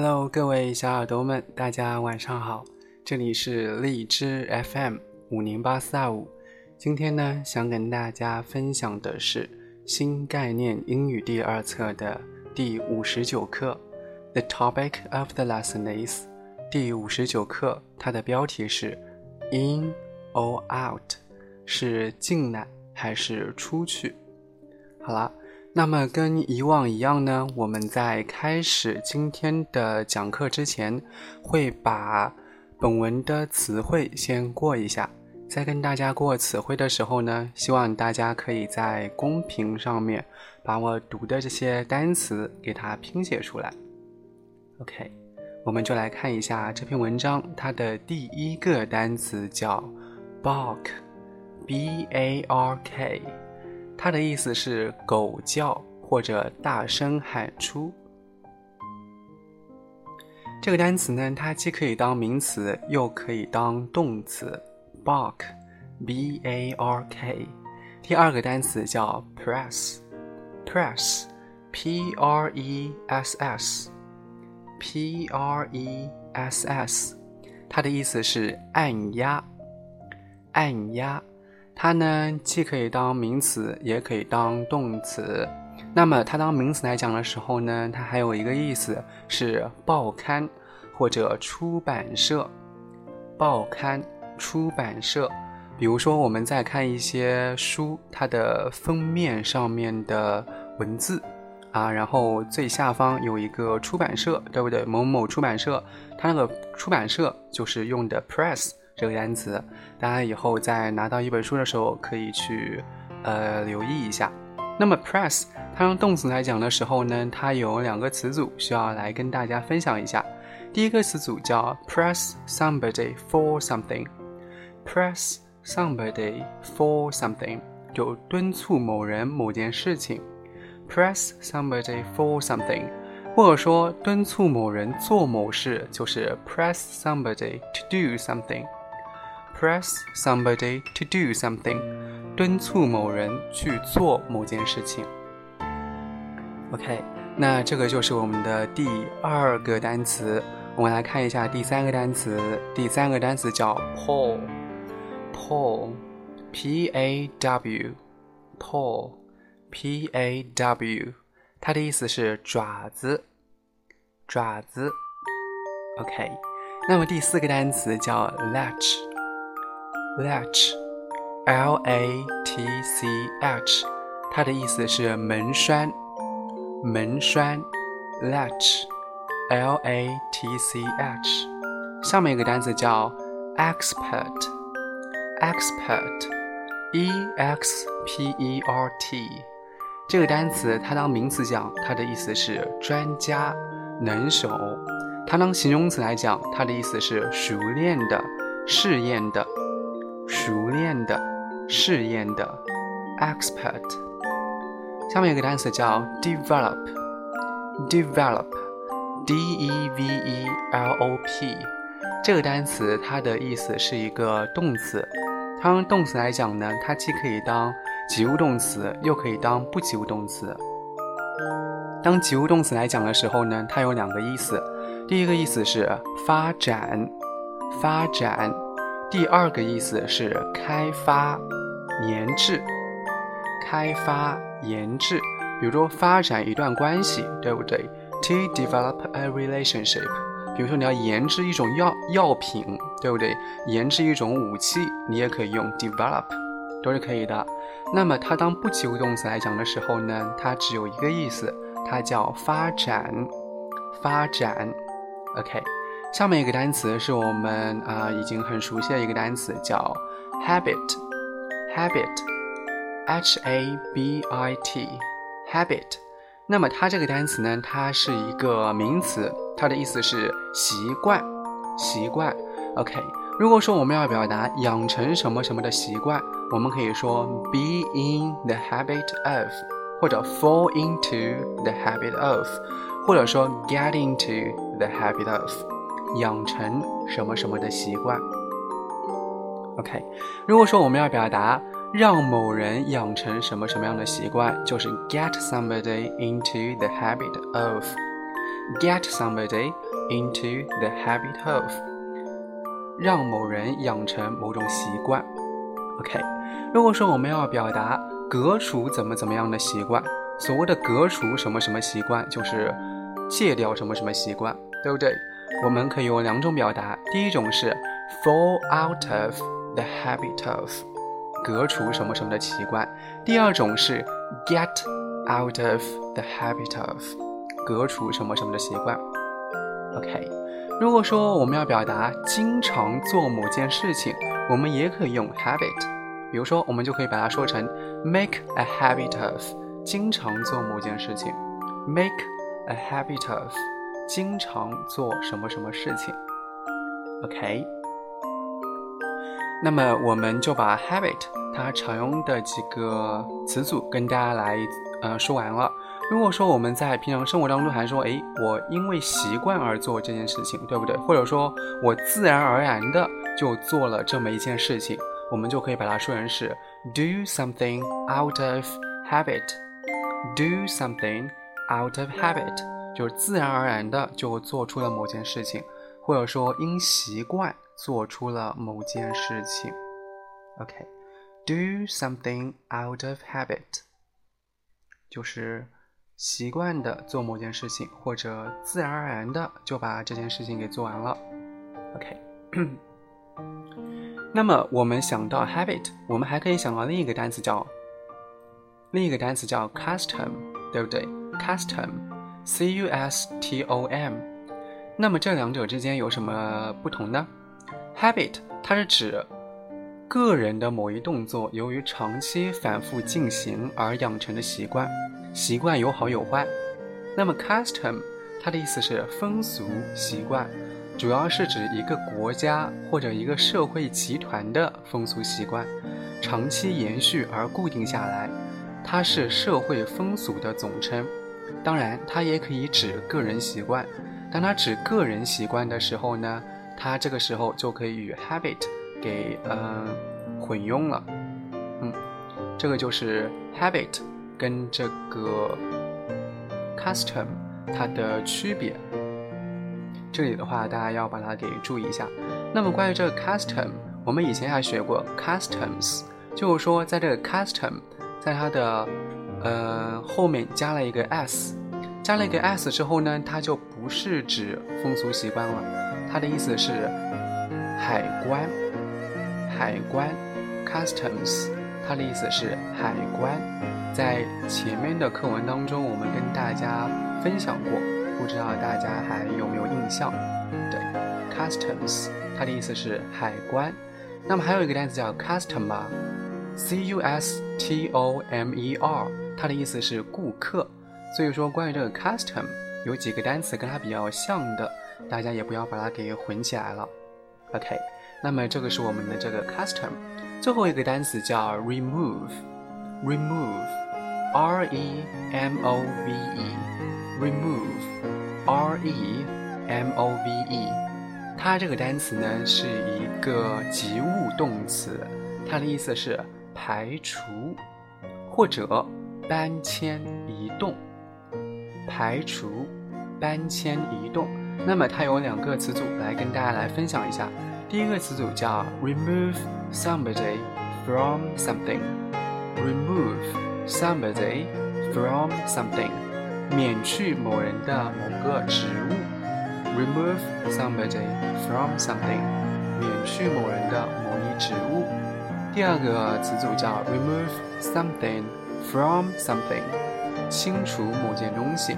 Hello，各位小耳朵们，大家晚上好，这里是荔枝 FM 五零八四二五。今天呢，想跟大家分享的是新概念英语第二册的第五十九课。The topic of the lesson is 第五十九课，它的标题是 In or out，是进来还是出去？好啦。那么跟以往一样呢，我们在开始今天的讲课之前，会把本文的词汇先过一下。在跟大家过词汇的时候呢，希望大家可以在公屏上面把我读的这些单词给它拼写出来。OK，我们就来看一下这篇文章，它的第一个单词叫 bark，B-A-R-K。它的意思是狗叫或者大声喊出。这个单词呢，它既可以当名词，又可以当动词。bark，b-a-r-k。第二个单词叫 press，press，p-r-e-s-s，p-r-e-s-s。它的意思是按压，按压。它呢，既可以当名词，也可以当动词。那么它当名词来讲的时候呢，它还有一个意思是报刊或者出版社。报刊、出版社，比如说我们在看一些书，它的封面上面的文字啊，然后最下方有一个出版社，对不对？某某出版社，它那个出版社就是用的 press。这个单词，大家以后在拿到一本书的时候可以去呃留意一下。那么 press 它用动词来讲的时候呢，它有两个词组需要来跟大家分享一下。第一个词组叫 press somebody for something，press somebody for something 就敦促某人某件事情，press somebody for something，或者说敦促某人做某事，就是 press somebody to do something Press somebody to do something，敦促某人去做某件事情。OK，那这个就是我们的第二个单词。我们来看一下第三个单词，第三个单词叫 paw，paw，p a w，paw，p a w，它的意思是爪子，爪子。OK，那么第四个单词叫 latch Latch, latch，它的意思是门栓，门栓，latch。L A T C H，下面一个单词叫 expert，expert，E X P E R T，这个单词它当名词讲，它的意思是专家、能手；它当形容词来讲，它的意思是熟练的、试验的、熟练的、试验的。expert，下面一个单词叫 develop，develop。D E V E L O P 这个单词，它的意思是一个动词。它用动词来讲呢，它既可以当及物动词，又可以当不及物动词。当及物动词来讲的时候呢，它有两个意思。第一个意思是发展，发展；第二个意思是开发、研制，开发、研制。比如说发展一段关系，对不对？To develop a relationship，比如说你要研制一种药药品，对不对？研制一种武器，你也可以用 develop，都是可以的。那么它当不及物动词来讲的时候呢，它只有一个意思，它叫发展，发展。OK，下面一个单词是我们啊已经很熟悉的一个单词，叫 habit，habit，H A B I T，habit。那么它这个单词呢，它是一个名词，它的意思是习惯，习惯。OK，如果说我们要表达养成什么什么的习惯，我们可以说 be in the habit of，或者 fall into the habit of，或者说 get into the habit of，养成什么什么的习惯。OK，如果说我们要表达。让某人养成什么什么样的习惯，就是 get somebody into the habit of。get somebody into the habit of，让某人养成某种习惯。OK，如果说我们要表达革除怎么怎么样的习惯，所谓的革除什么什么习惯，就是戒掉什么什么习惯，对不对？我们可以用两种表达，第一种是 fall out of the habit of。革除什么什么的习惯。第二种是 get out of the habit of，革除什么什么的习惯。OK，如果说我们要表达经常做某件事情，我们也可以用 habit。比如说，我们就可以把它说成 make a habit of，经常做某件事情。make a habit of，经常做什么什么事情。OK。那么我们就把 habit 它常用的几个词组跟大家来呃说完了。如果说我们在平常生活当中还说，哎，我因为习惯而做这件事情，对不对？或者说我自然而然的就做了这么一件事情，我们就可以把它说成是 do something out of habit。do something out of habit 就是自然而然的就做出了某件事情，或者说因习惯。做出了某件事情。OK，do something out of habit，就是习惯的做某件事情，或者自然而然的就把这件事情给做完了。OK，那么我们想到 habit，我们还可以想到另一个单词叫另一个单词叫 custom，对不对？custom C U S T O M，那么这两者之间有什么不同呢？Habit 它是指个人的某一动作由于长期反复进行而养成的习惯，习惯有好有坏。那么 custom 它的意思是风俗习惯，主要是指一个国家或者一个社会集团的风俗习惯，长期延续而固定下来，它是社会风俗的总称。当然，它也可以指个人习惯。当它指个人习惯的时候呢，它这个时候就可以与 habit 给呃混用了。嗯，这个就是 habit 跟这个 custom 它的区别。这里的话，大家要把它给注意一下。那么关于这个 custom，我们以前还学过 customs，就是说在这个 custom 在它的呃后面加了一个 s。加了一个 s 之后呢，它就不是指风俗习惯了，它的意思是海关，海关，customs，它的意思是海关。在前面的课文当中，我们跟大家分享过，不知道大家还有没有印象？对，customs，它的意思是海关。那么还有一个单词叫 customer，c u s t o m e r，它的意思是顾客。所以说，关于这个 custom 有几个单词跟它比较像的，大家也不要把它给混起来了。OK，那么这个是我们的这个 custom。最后一个单词叫 remove，remove，r e m o v e，remove，r e m o v e，它这个单词呢是一个及物动词，它的意思是排除或者搬迁移动。排除、搬迁、移动，那么它有两个词组来跟大家来分享一下。第一个词组叫 remove somebody from something。remove somebody from something，免去某人的某个职务。remove somebody from something，免去某人的某一职务。第二个词组叫 remove something from something。清除某件东西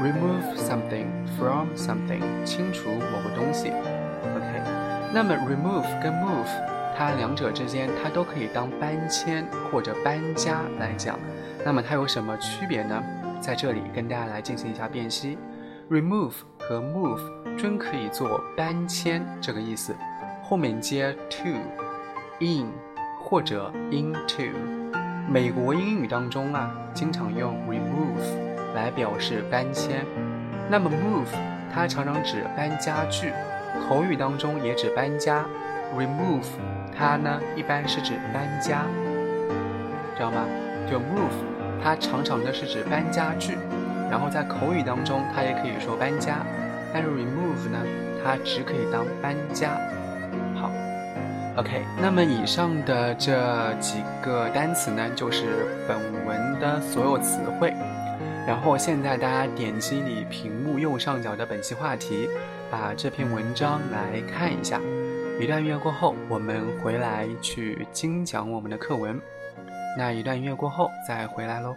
，remove something from something，清除某个东西。OK，那么 remove 跟 move，它两者之间它都可以当搬迁或者搬家来讲。那么它有什么区别呢？在这里跟大家来进行一下辨析。remove 和 move 均可以做搬迁这个意思，后面接 to，in 或者 into。美国英语当中啊，经常用 remove 来表示搬迁。那么 move 它常常指搬家具，口语当中也指搬家。remove 它呢一般是指搬家，知道吗？就 move 它常常的是指搬家具，然后在口语当中它也可以说搬家，但是 remove 呢它只可以当搬家。OK，那么以上的这几个单词呢，就是本文的所有词汇。然后现在大家点击你屏幕右上角的本期话题，把这篇文章来看一下。一段音乐过后，我们回来去精讲我们的课文。那一段音乐过后再回来喽。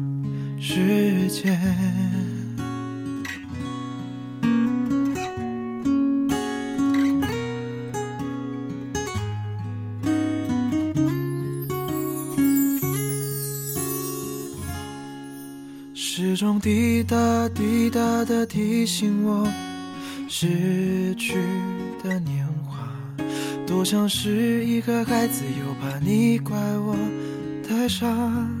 时间时钟滴答滴答的提醒我失去的年华多像是一个孩子又怕你怪我太傻。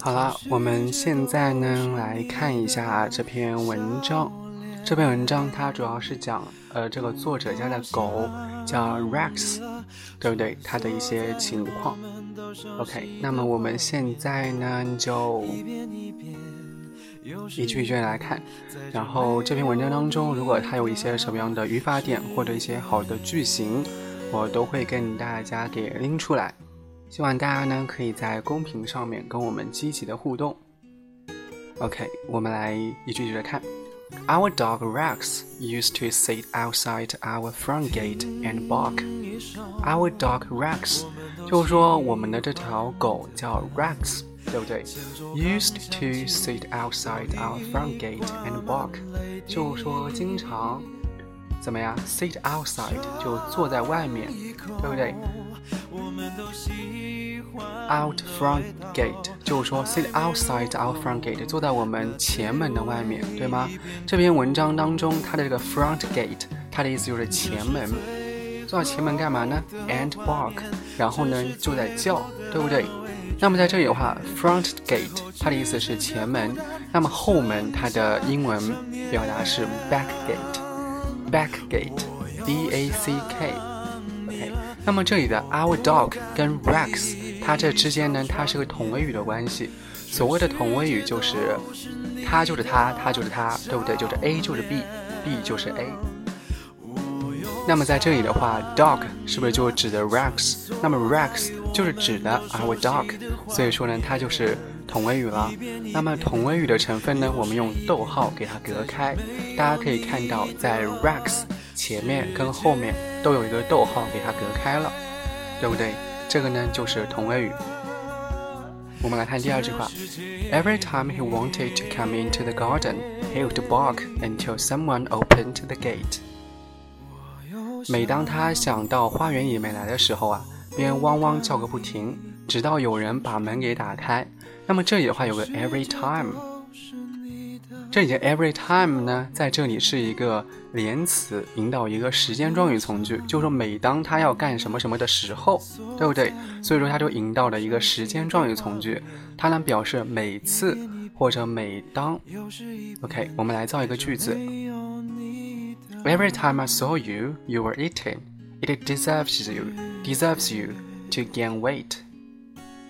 好了，我们现在呢来看一下这篇文章。这篇文章它主要是讲，呃，这个作者家的狗叫 Rex，对不对？它的一些情况。OK，那么我们现在呢就一句一句来看。然后这篇文章当中，如果它有一些什么样的语法点或者一些好的句型，我都会跟大家给拎出来。希望大家呢可以在公屏上面跟我们积极的互动。OK，我们来一句一句的看。Our dog Rex used to sit outside our front gate and bark. Our dog Rex，就是说我们的这条狗叫 Rex，对不对？Used to sit outside our front gate and bark，就是说经常怎么样？Sit outside 就坐在外面，对不对 ？Out front gate 就是说 sit outside our front gate，坐在我们前门的外面，对吗？这篇文章当中，它的这个 front gate，它的意思就是前门。坐到前门干嘛呢？And bark，然后呢就在叫，对不对？那么在这里的话，front gate 它的意思是前门，那么后门它的英文表达是 back gate，back gate，b a c k。那么这里的 our dog 跟 Rex，它这之间呢，它是个同位语的关系。所谓的同位语就是，它就是它，它就是它，对不对？就是 A 就是 B，B 就是 A。那么在这里的话，dog 是不是就指的 Rex？那么 Rex 就是指的 our dog，所以说呢，它就是同位语了。那么同位语的成分呢，我们用逗号给它隔开。大家可以看到，在 Rex 前面跟后面都有一个逗号给它隔开了，对不对？这个呢就是同位语。我们来看第二句话：Every time he wanted to come into the garden, he would bark until someone opened the gate. 每当他想到花园里面来的时候啊，便汪汪叫个不停，直到有人把门给打开。那么这里的话有个 every time，这里的 every time 呢，在这里是一个连词，引导一个时间状语从句，就是说每当他要干什么什么的时候，对不对？所以说他就引导了一个时间状语从句，它能表示每次或者每当。OK，我们来造一个句子。Every time I saw you, you were eating. It deserves you, deserves you to gain weight.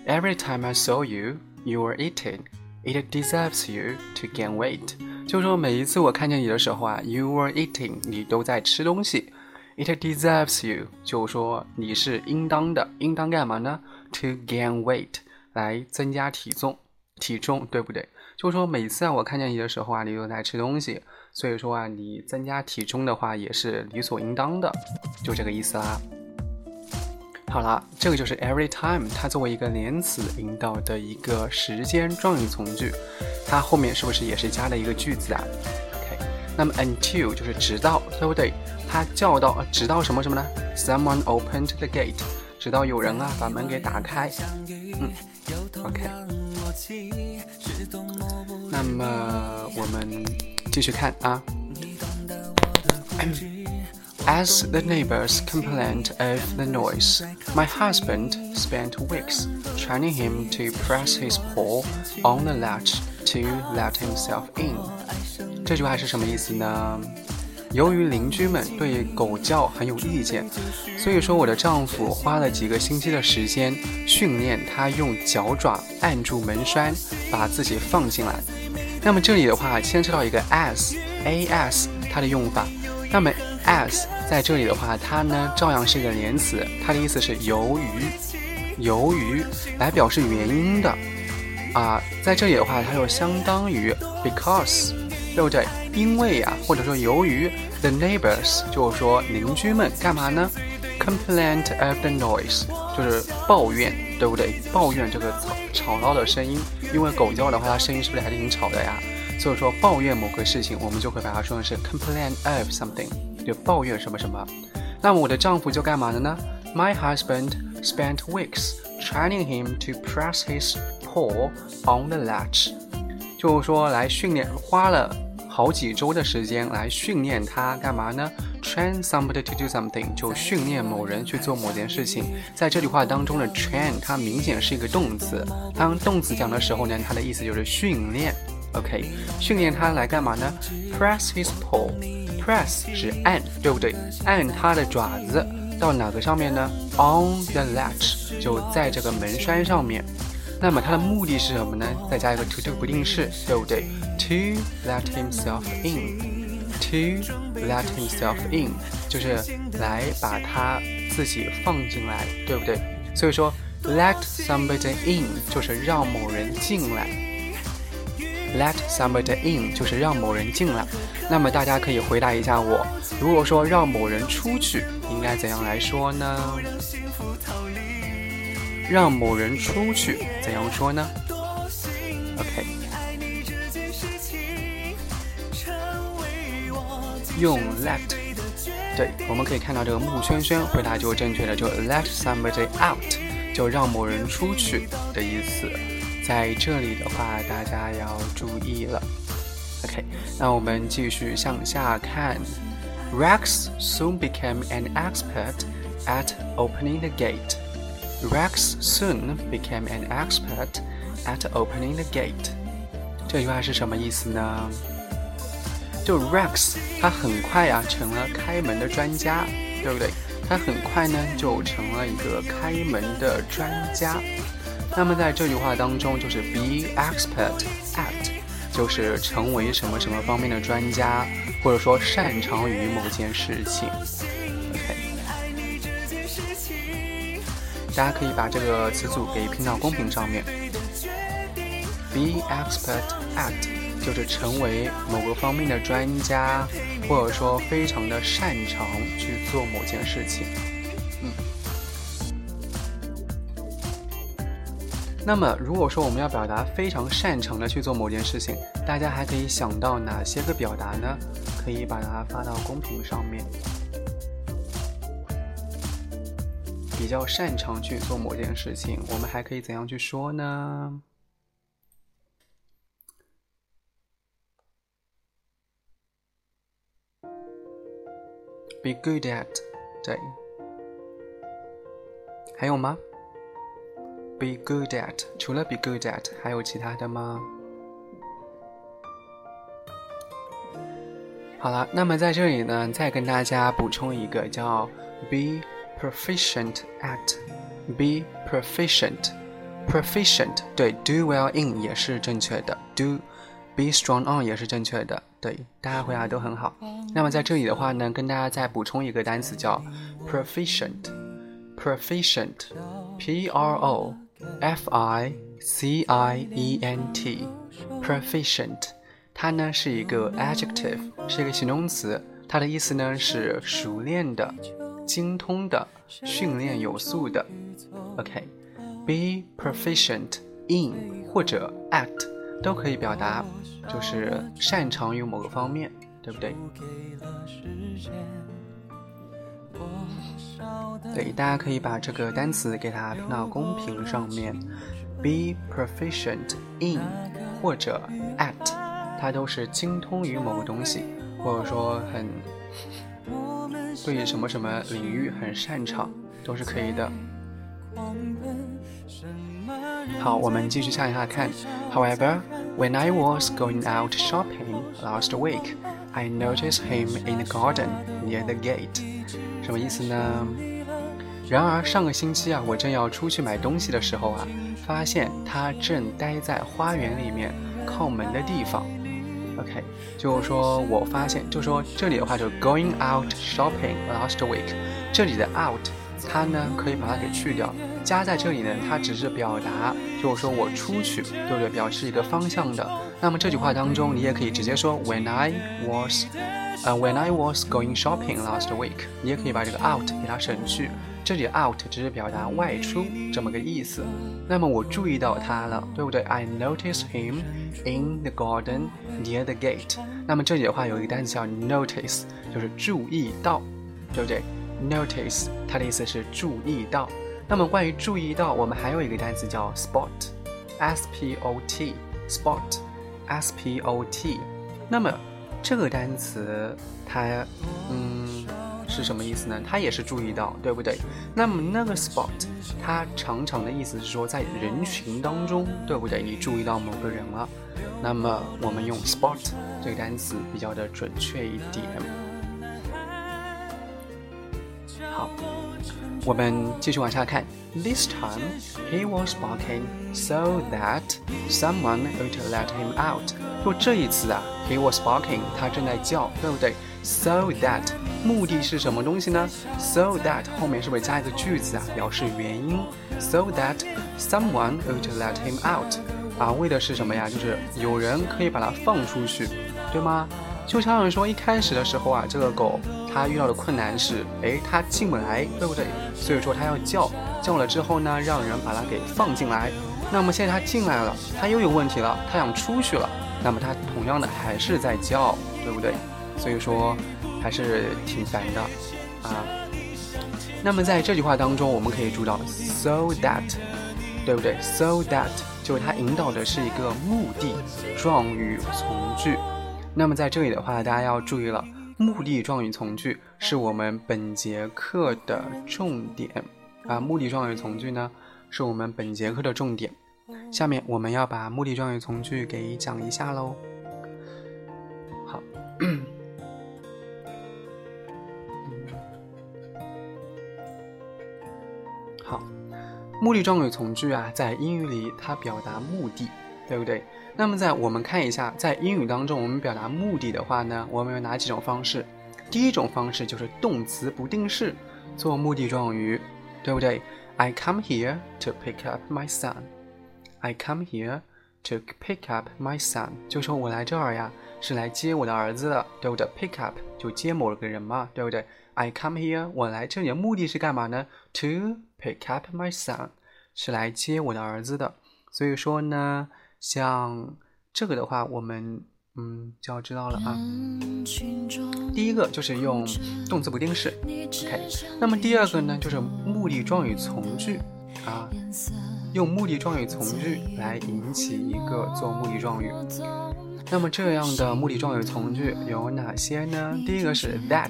Every time I saw you, you were eating. It deserves you to gain weight. 就说每一次我看见你的时候啊，you were eating，你都在吃东西。It deserves you，就说你是应当的，应当干嘛呢？To gain weight，来增加体重，体重对不对？就说每次啊我看见你的时候啊，你都在吃东西。所以说啊，你增加体重的话也是理所应当的，就这个意思啦。好了，这个就是 every time，它作为一个连词引导的一个时间状语从句，它后面是不是也是加了一个句子啊？OK，那么 until 就是直到，对不对？它叫到，直到什么什么呢？Someone opened the gate，直到有人啊把门给打开。嗯，OK。那么我们。继续看啊。As the neighbors complained of the noise, my husband spent weeks training him to press his paw on the latch to let himself in。这句话是什么意思呢？由于邻居们对狗叫很有意见，所以说我的丈夫花了几个星期的时间训练他用脚爪按住门栓，把自己放进来。那么这里的话牵扯到一个 as，as 它的用法。那么 as 在这里的话，它呢照样是一个连词，它的意思是由于，由于来表示原因的。啊，在这里的话，它就相当于 because，对不对？因为呀，或者说由于 the neighbors，就是说邻居们干嘛呢？complaint of the noise，就是抱怨，对不对？抱怨这个吵吵闹的声音，因为狗叫的话，它声音是不是还挺吵的呀？所以说抱怨某个事情，我们就会把它说成是 complaint of something，抱怨什么什么。那么我的丈夫就干嘛了呢？My husband spent weeks training him to press his paw on the latch，就是说来训练，花了好几周的时间来训练他干嘛呢？Train somebody to do something，就训练某人去做某件事情。在这句话当中的 train，它明显是一个动词。当动词讲的时候呢，它的意思就是训练。OK，训练他来干嘛呢？Press his paw Press 是按，对不对？按他的爪子到哪个上面呢？On the latch，就在这个门栓上面。那么它的目的是什么呢？再加一个 to do 不定式，对不对？To let himself in，to let himself in，就是来把他自己放进来，对不对？所以说 let somebody in 就是让某人进来，let somebody in 就是让某人进来。那么大家可以回答一下我，如果说让某人出去，应该怎样来说呢？让某人出去，怎样说呢？OK，用 let。对，我们可以看到这个木轩轩回答就正确的，就 let somebody out，就让某人出去的意思。在这里的话，大家要注意了。OK，那我们继续向下看。Rex soon became an expert at opening the gate. Rex soon became an expert at opening the gate。这句话是什么意思呢？就 Rex 他很快呀成了开门的专家，对不对？他很快呢就成了一个开门的专家。那么在这句话当中，就是 be expert at，就是成为什么什么方面的专家，或者说擅长于某件事情。大家可以把这个词组给拼到公屏上面。Be expert at 就是成为某个方面的专家，或者说非常的擅长去做某件事情。那么，如果说我们要表达非常擅长的去做某件事情，大家还可以想到哪些个表达呢？可以把它发到公屏上面。比较擅长去做某件事情，我们还可以怎样去说呢？Be good at，对。还有吗？Be good at，除了 be good at，还有其他的吗？好了，那么在这里呢，再跟大家补充一个叫 be。proficient at be proficient proficient 对 do well in 也是正确的 do be strong on 也是正确的对大家回答都很好那么在这里的话呢跟大家再补充一个单词叫 proficient proficient p r o f i c i e n t proficient 它呢是一个 adjective 是一个形容词。它的意思呢是熟练的精通的，训练有素的，OK，be proficient in 或者 at 都可以表达，就是擅长于某个方面，对不对？对，大家可以把这个单词给它拼到公屏上面，be proficient in 或者 at，它都是精通于某个东西，或者说很。对于什么什么领域很擅长，都是可以的。好，我们继续向下看。However, when I was going out shopping last week, I noticed him in the garden near the gate。什么意思呢？然而上个星期啊，我正要出去买东西的时候啊，发现他正待在花园里面靠门的地方。OK，就是说我发现，就是说这里的话就 going out shopping last week，这里的 out 它呢可以把它给去掉，加在这里呢，它只是表达，就是说我出去，对不对？表示一个方向的。那么这句话当中，你也可以直接说 When I was，呃，When I was going shopping last week，你也可以把这个 out 给它省去。这里 out 只是表达外出这么个意思。那么我注意到他了，对不对？I noticed him in the garden near the gate。那么这里的话有一个单词叫 notice，就是注意到，对不对？notice 它的意思是注意到。那么关于注意到，我们还有一个单词叫 spot，s p o t，spot。S P O T，那么这个单词它嗯是什么意思呢？它也是注意到，对不对？那么那个 spot 它常常的意思是说在人群当中，对不对？你注意到某个人了，那么我们用 spot 这个单词比较的准确一点。我们继续往下看。This time he was barking so that someone would let him out。就这一次啊，he was barking，他正在叫，对不对？So that 目的是什么东西呢？So that 后面是不是加一个句子啊，表示原因？So that someone would let him out。啊，为的是什么呀？就是有人可以把它放出去，对吗？就相当于说，一开始的时候啊，这个狗他遇到的困难是，哎，他进不来，对不对？所以说他要叫，叫了之后呢，让人把他给放进来。那么现在他进来了，他又有问题了，他想出去了，那么他同样的还是在叫，对不对？所以说还是挺烦的啊。那么在这句话当中，我们可以注意到 so that，对不对？so that 就是它引导的是一个目的状语从句。那么在这里的话，大家要注意了，目的状语从句是我们本节课的重点啊。目的状语从句呢，是我们本节课的重点。下面我们要把目的状语从句给讲一下喽。好，好，目的状语从句啊，在英语里它表达目的。对不对？那么在我们看一下，在英语当中，我们表达目的的话呢，我们有哪几种方式？第一种方式就是动词不定式做目的状语，对不对？I come here to pick up my son. I come here to pick up my son. 就说我来这儿呀，是来接我的儿子的，对不对？Pick up 就接某个人嘛，对不对？I come here，我来这里的目的是干嘛呢？To pick up my son，是来接我的儿子的。所以说呢。像这个的话，我们嗯就要知道了啊。第一个就是用动词不定式，OK。那么第二个呢，就是目的状语从句啊，用目的状语从句来引起一个做目的状语。那么这样的目的状语从句有哪些呢？第一个是 that，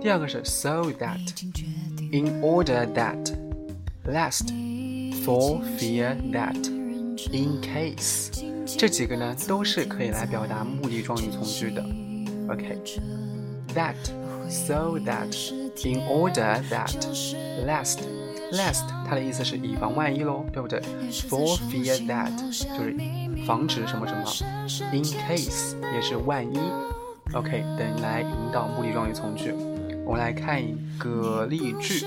第二个是 so that，in order that，last，for fear that。In case，这几个呢都是可以来表达目的状语从句的。OK，that、so that、in order that、lest、lest，它的意思是以防万一喽，对不对？For fear that 就是防止什么什么。In case 也是万一。OK，等来引导目的状语从句。我们来看一个例句，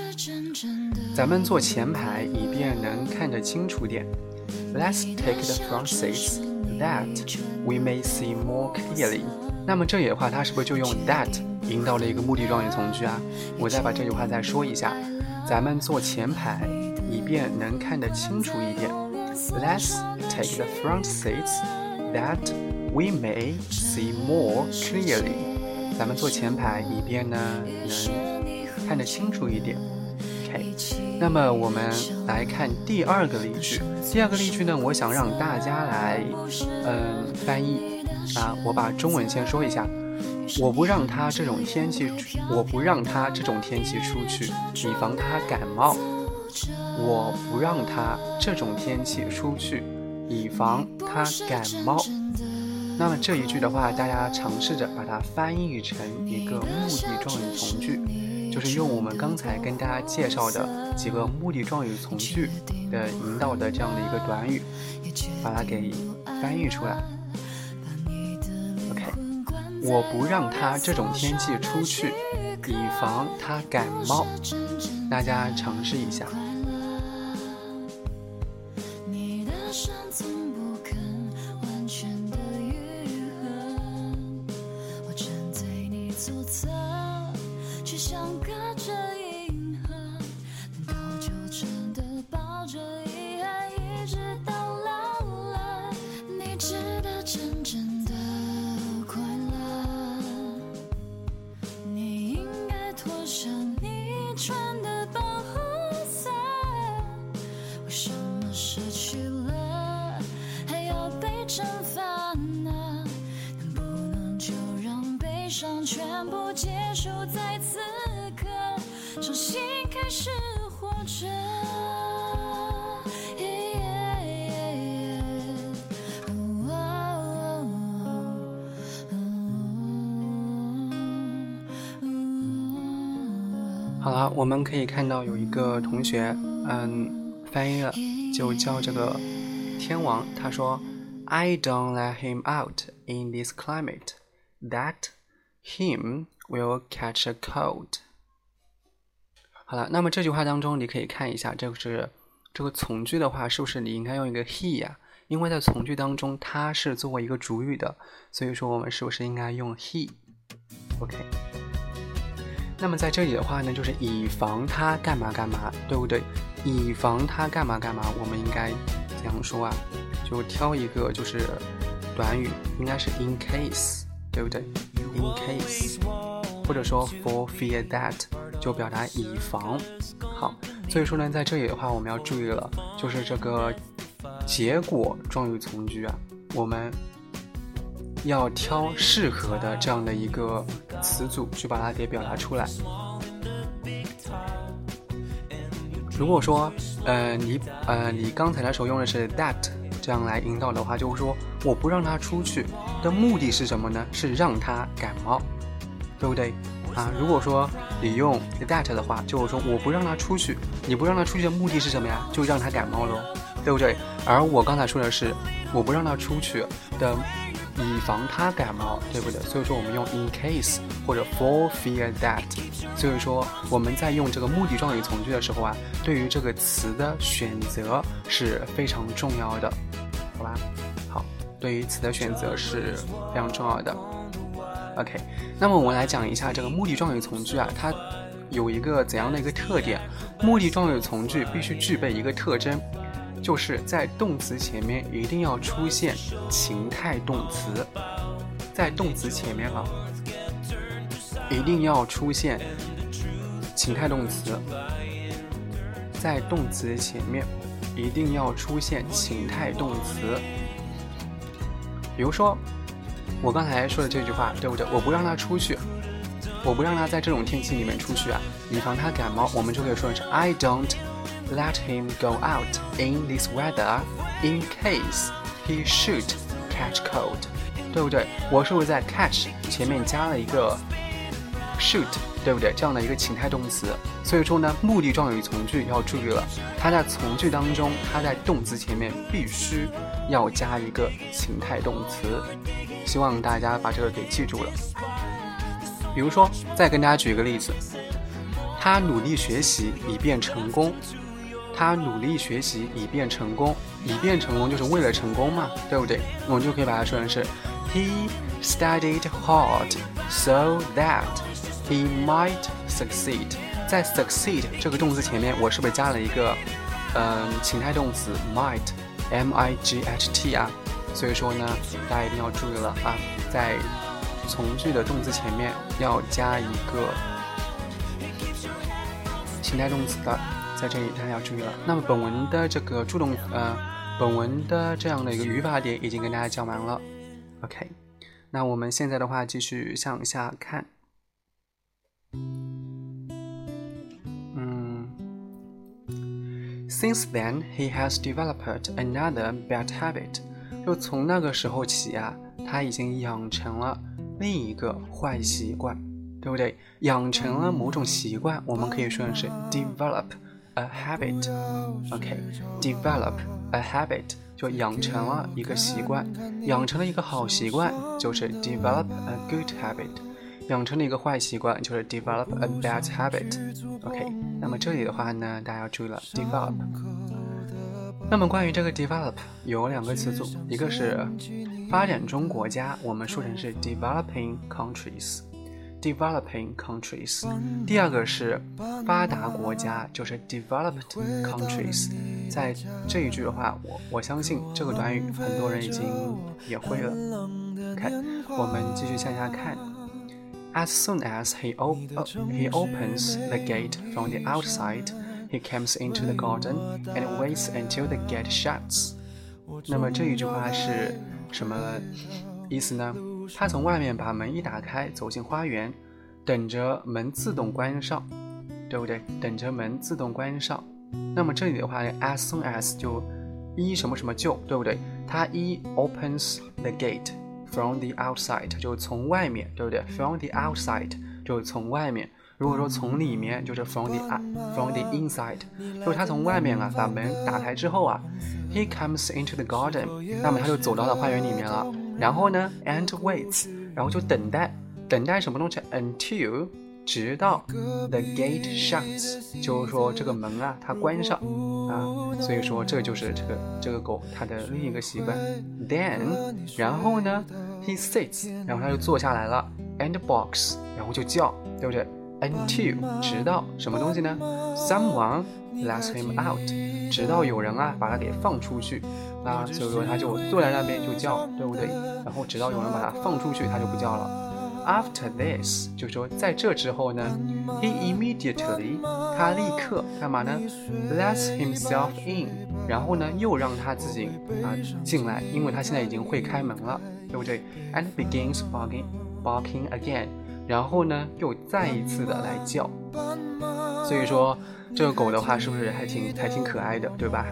咱们坐前排，以便能看得清楚点。Let's take the front seats that we may see more clearly。那么这里的话，它是不是就用 that 引导了一个目的状语从句啊？我再把这句话再说一下，咱们坐前排，以便能看得清楚一点。Let's take the front seats that we may see more clearly。咱们坐前排，以便呢能看得清楚一点。OK。那么我们来看第二个例句。第二个例句呢，我想让大家来，嗯，翻译啊。我把中文先说一下。我不让他这种天气，我不让他这种天气出去，以防他感冒。我不让他这种天气出去，以防他感冒。那么这一句的话，大家尝试着把它翻译成一个目的状语从句。就是用我们刚才跟大家介绍的几个目的状语从句的引导的这样的一个短语，把它给翻译出来。OK，我不让他这种天气出去，以防他感冒。大家尝试一下。我们可以看到有一个同学，嗯，翻译了，就叫这个天王，他说：“I don't let him out in this climate. That him will catch a cold.” 好了，那么这句话当中，你可以看一下，这个是这个从句的话，是不是你应该用一个 he 呀、因为在从句当中，它是作为一个主语的，所以说我们是不是应该用 he？OK、那么在这里的话呢，就是以防他干嘛干嘛，对不对？以防他干嘛干嘛，我们应该怎样说啊？就挑一个就是短语，应该是 in case，对不对？in case，或者说 for fear that，就表达以防。好，所以说呢，在这里的话，我们要注意了，就是这个结果状语从句啊，我们要挑适合的这样的一个词组去把它给表达出来。如果说，呃，你呃，你刚才的时候用的是 that 这样来引导的话，就是说我不让他出去的目的是什么呢？是让他感冒，对不对？啊，如果说你用 that 的话，就是说我不让他出去，你不让他出去的目的是什么呀？就让他感冒喽，对不对？而我刚才说的是我不让他出去的。以防他感冒，对不对？所以说我们用 in case 或者 for fear that。所以说我们在用这个目的状语从句的时候啊，对于这个词的选择是非常重要的，好吧？好，对于词的选择是非常重要的。OK，那么我们来讲一下这个目的状语从句啊，它有一个怎样的一个特点？目的状语从句必须具备一个特征。就是在动词前面一定要出现情态动词，在动词前面啊，一定要出现情态动词，在动词前面一定要出现情态动词。比如说，我刚才说的这句话，对不对？我不让他出去，我不让他在这种天气里面出去啊，以防他感冒，我们就可以说的是 I don't。Let him go out in this weather in case he should catch cold，对不对？我是不是在 catch 前面加了一个 should，对不对？这样的一个情态动词。所以说呢，目的状语从句要注意了，它在从句当中，它在动词前面必须要加一个情态动词。希望大家把这个给记住了。比如说，再跟大家举一个例子，他努力学习以便成功。他努力学习以便成功，以便成功就是为了成功嘛，对不对？我们就可以把它说成是 He studied hard so that he might succeed。在 succeed 这个动词前面，我是不是加了一个嗯情态动词 might，m i g h t 啊？所以说呢，大家一定要注意了啊，在从句的动词前面要加一个情态动词的。在这里大家要注意了。那么本文的这个助动，呃，本文的这样的一个语法点已经跟大家讲完了。OK，那我们现在的话继续向下看。嗯，Since then he has developed another bad habit。就从那个时候起啊，他已经养成了另一个坏习惯，对不对？养成了某种习惯，我们可以说的是 develop。A habit. OK, develop a habit 就养成了一个习惯，养成了一个好习惯，就是 develop a good habit；养成了一个坏习惯，就是 develop a bad habit。OK，那么这里的话呢，大家要注意了，develop。那么关于这个 develop 有两个词组，一个是发展中国家，我们说成是 developing countries countries，developing countries。第二个是发达国家，就是 developed countries。在这一句的话，我我相信这个短语很多人已经也会了。看，我们继续向下看。As soon as he op he opens the gate from the outside. He comes into the garden and waits until the gate shuts。那么这一句话是什么意思呢？ 他从外面把门一打开，走进花园，等着门自动关上，对不对？等着门自动关上。那么这里的话，as soon as 就一什么什么就，对不对？他一 opens the gate from the outside 就从外面，对不对？From the outside 就从外面。如果说从里面就是 from the from the inside，就是他从外面啊把门打开之后啊，he comes into the garden，那么他就走到了花园里面了。然后呢，and waits，然后就等待，等待什么东西？until，直到 the gate shuts，就是说这个门啊它关上啊。所以说这就是这个这个狗它的另一个习惯。Then，然后呢，he sits，然后他就坐下来了，and barks，然后就叫，对不对？Until 直到什么东西呢？Someone lets him out，直到有人啊把他给放出去啊，所以说他就坐在那边就叫，对不对？然后直到有人把他放出去，他就不叫了。After this，就说在这之后呢，he immediately，他立刻干嘛呢？Lets himself in，然后呢又让他自己啊进来，因为他现在已经会开门了，对不对？And begins barking，barking again。然后呢，又再一次的来叫，所以说这个狗的话是不是还挺还挺可爱的，对吧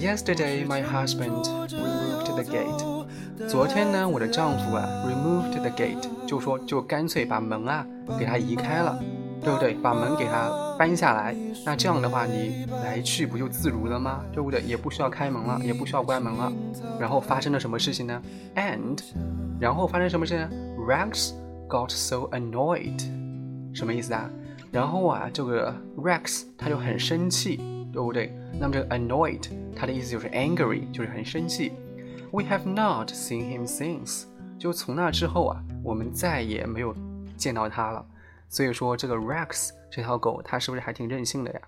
？Yesterday my husband removed the gate。昨天呢，我的丈夫啊 removed the gate，就说就干脆把门啊给它移开了，对不对？把门给它搬下来，那这样的话你来去不就自如了吗？对不对？也不需要开门了，也不需要关门了。然后发生了什么事情呢？And，然后发生什么事呢？Rex。Got so annoyed，什么意思啊？然后啊，这个 Rex 他就很生气，对不对？那么这个 annoyed 它的意思就是 angry，就是很生气。We have not seen him since，就从那之后啊，我们再也没有见到他了。所以说这个 Rex 这条狗它是不是还挺任性的呀？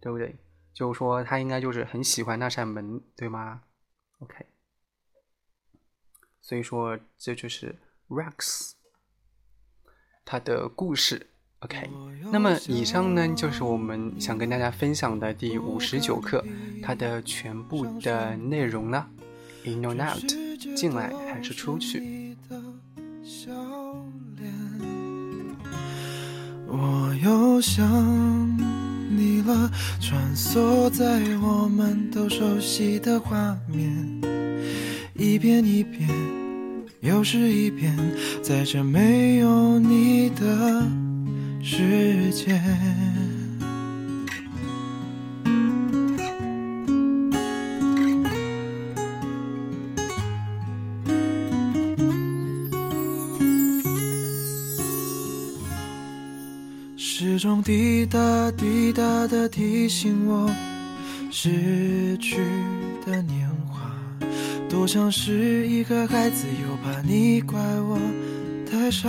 对不对？就是说它应该就是很喜欢那扇门，对吗？OK，所以说这就是 Rex。他的故事，OK。那么以上呢，就是我们想跟大家分享的第五十九课，它的全部的内容呢，In or out，进来还是出去。我又想你了，穿梭在我们都熟悉的画面，一遍一遍。又是一遍，在这没有你的世界。时钟滴答滴答的提醒我，逝去的年华。多像是一个孩子，又怕你怪我太傻。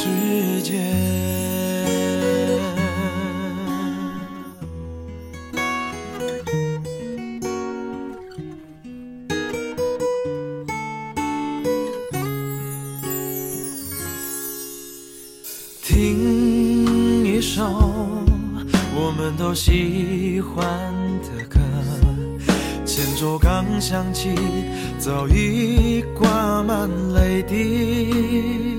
世界。听一首我们都喜欢的歌，前奏刚响起，早已挂满泪滴。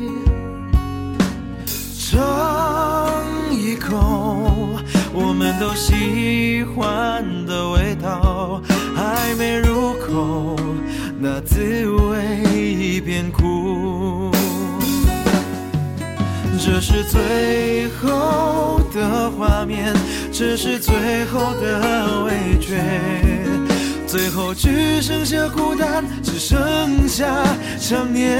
尝一口我们都喜欢的味道，还没入口，那滋味已变苦。这是最后的画面，这是最后的味觉，最后只剩下孤单，只剩下想念。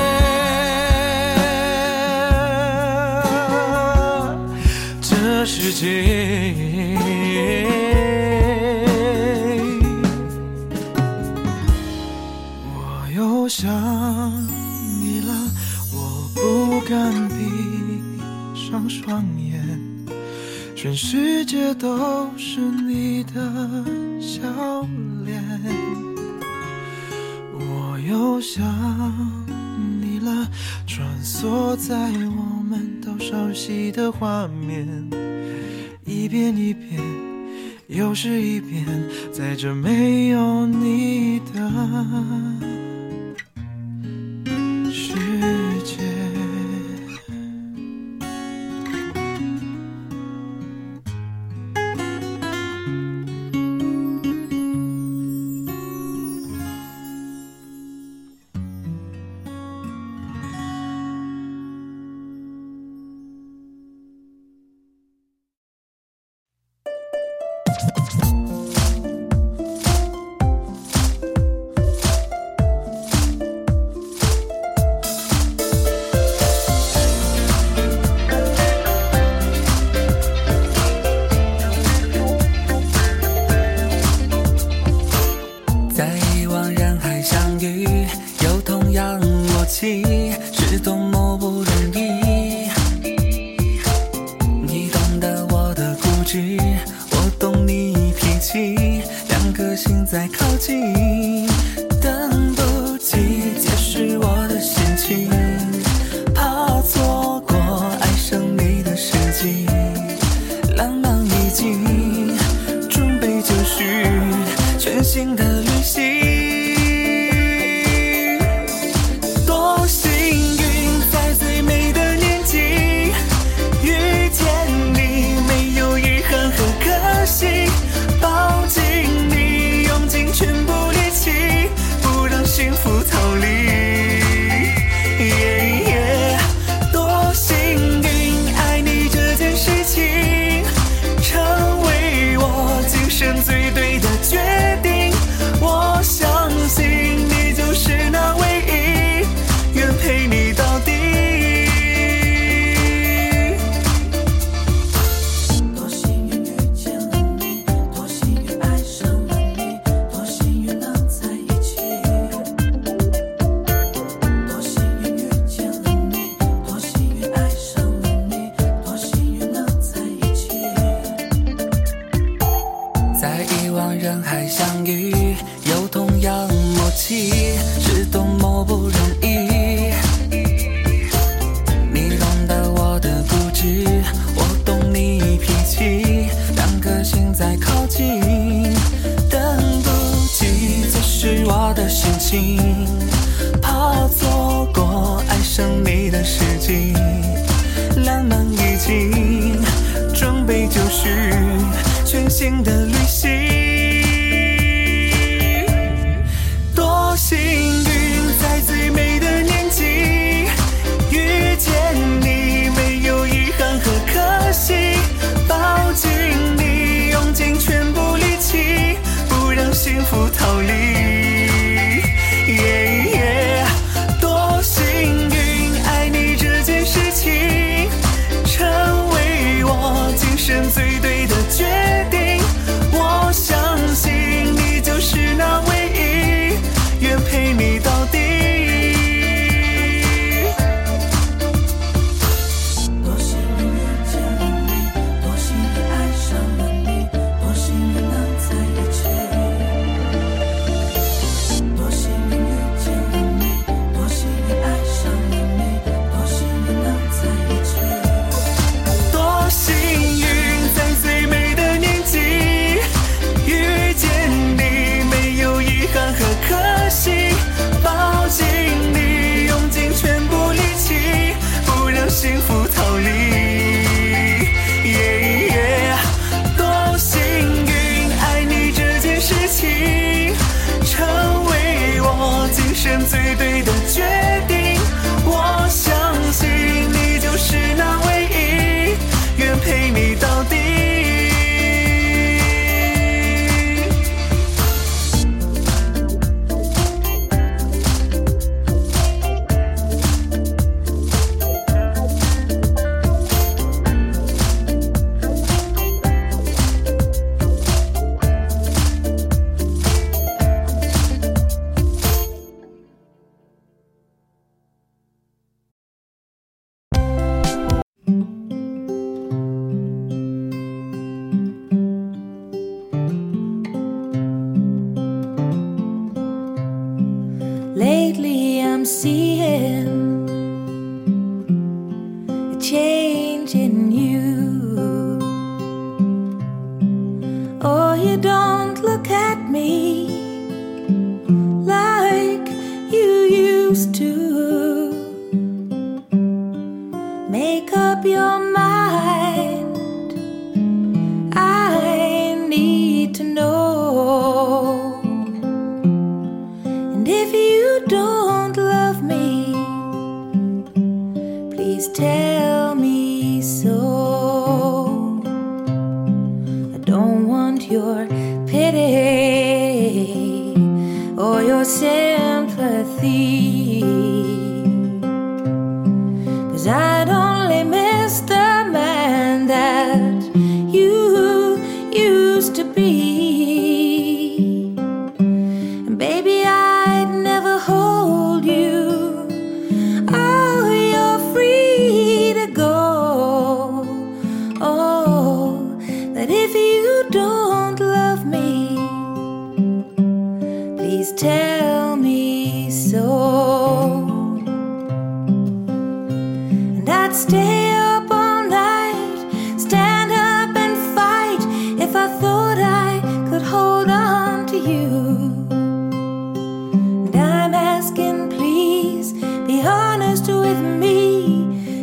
世界。我又想你了，我不敢闭上双眼，全世界都是你的笑脸。我又想你了，穿梭在我们都熟悉的画面，一遍一遍。又是一遍，在这没有你的的心情，怕错过爱上你的时机，浪漫已经准备就绪，全新的。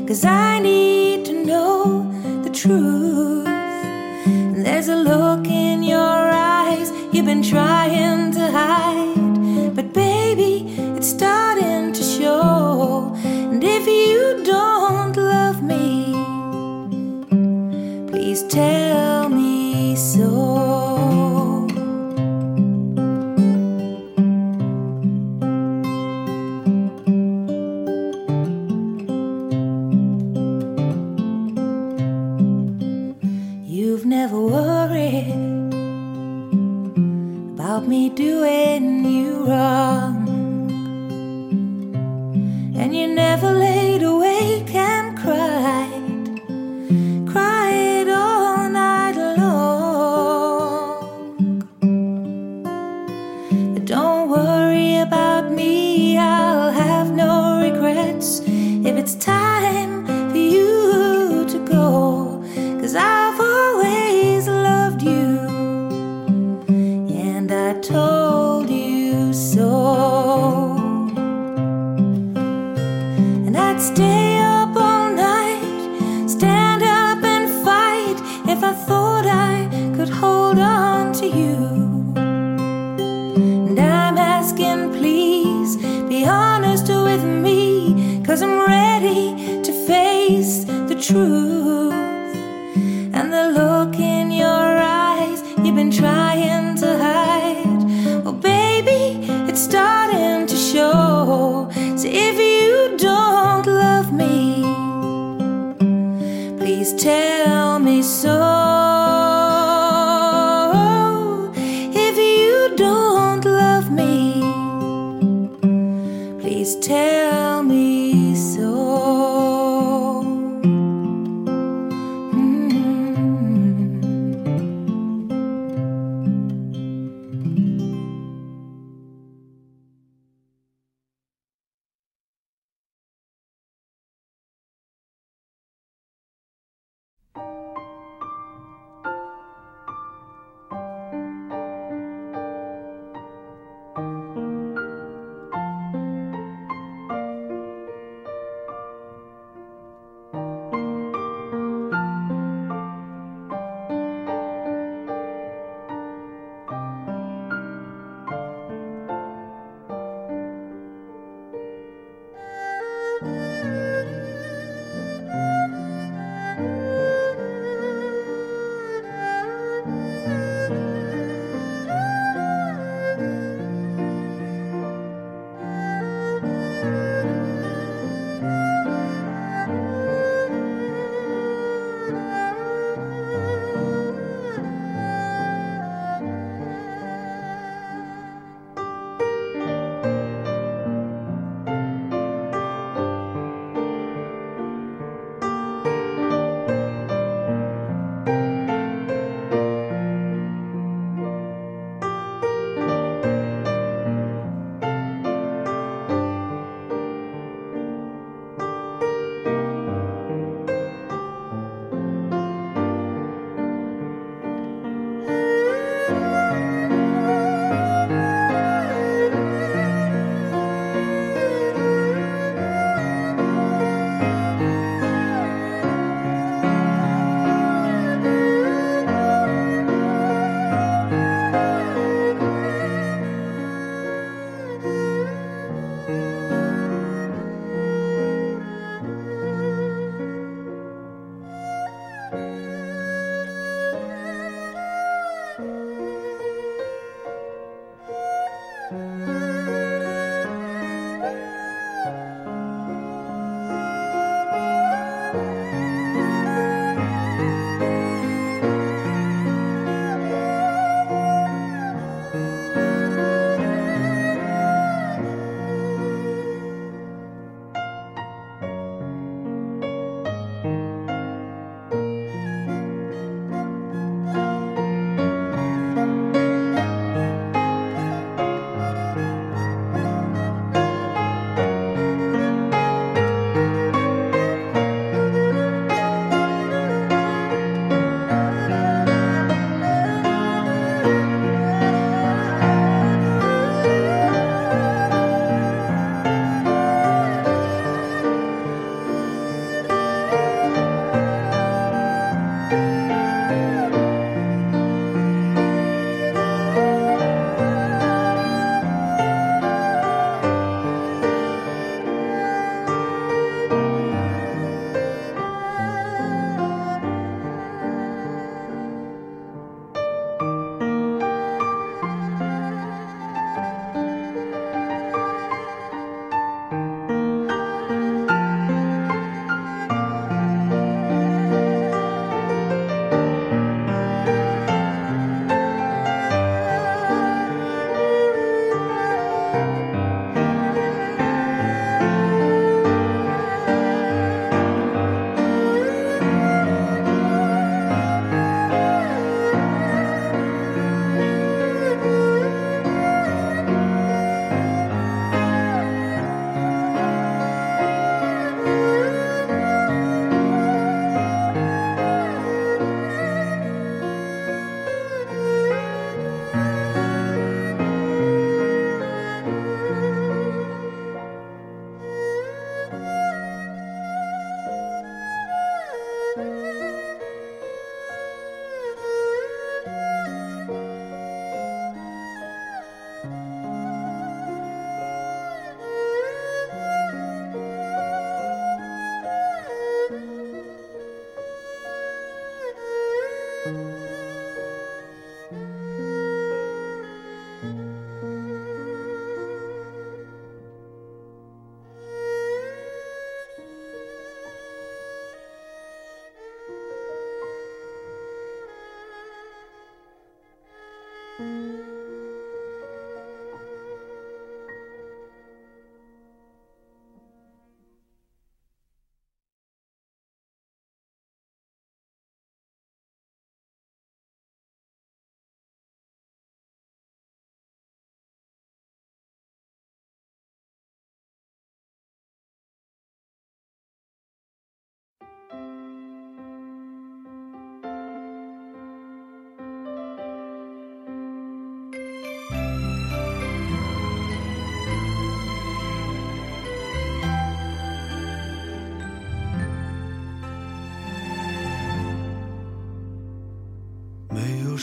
Cause I need to know the truth. There's a look in your eyes, you've been trying tell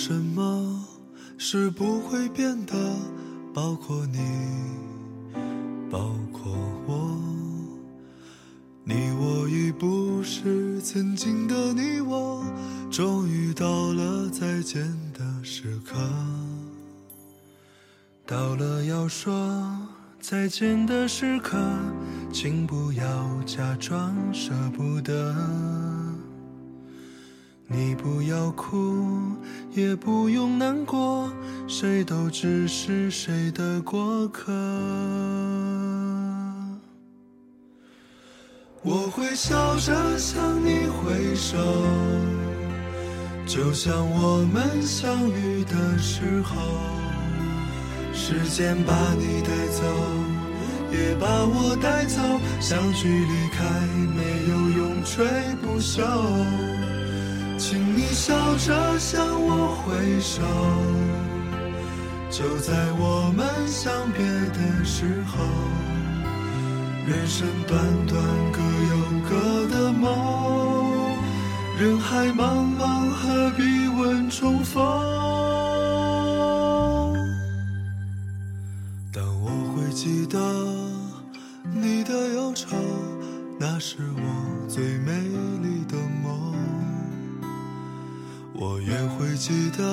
什么是不会变的，包括你，包括我。你我已不是曾经的你我，终于到了再见的时刻。到了要说再见的时刻，请不要假装舍不得。你不要哭，也不用难过，谁都只是谁的过客。我会笑着向你挥手，就像我们相遇的时候。时间把你带走，也把我带走，相聚离开，没有永垂不朽。请你笑着向我挥手，就在我们相别的时候。人生短短，各有各的梦。人海茫茫，何必问重逢？但我会记得你的忧愁，那是我最美丽。我也会记得，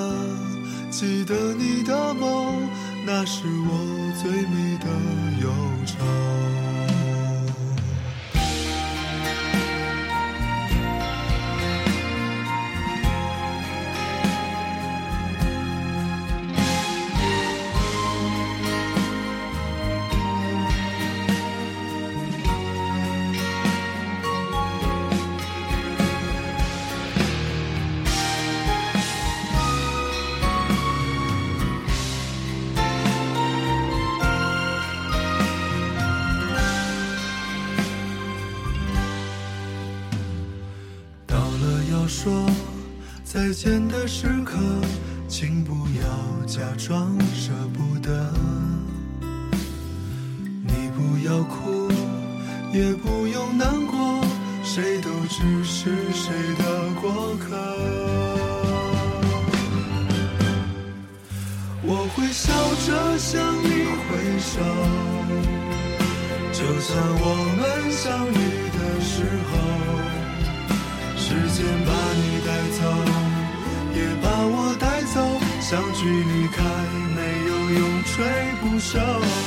记得你的梦，那是我最美的忧愁。假装舍不得。你不要哭，也不用难过，谁都只是谁的过客。我会笑着向你挥手，就像我们相遇的时候。时间把你带走，也把我带走，相聚，不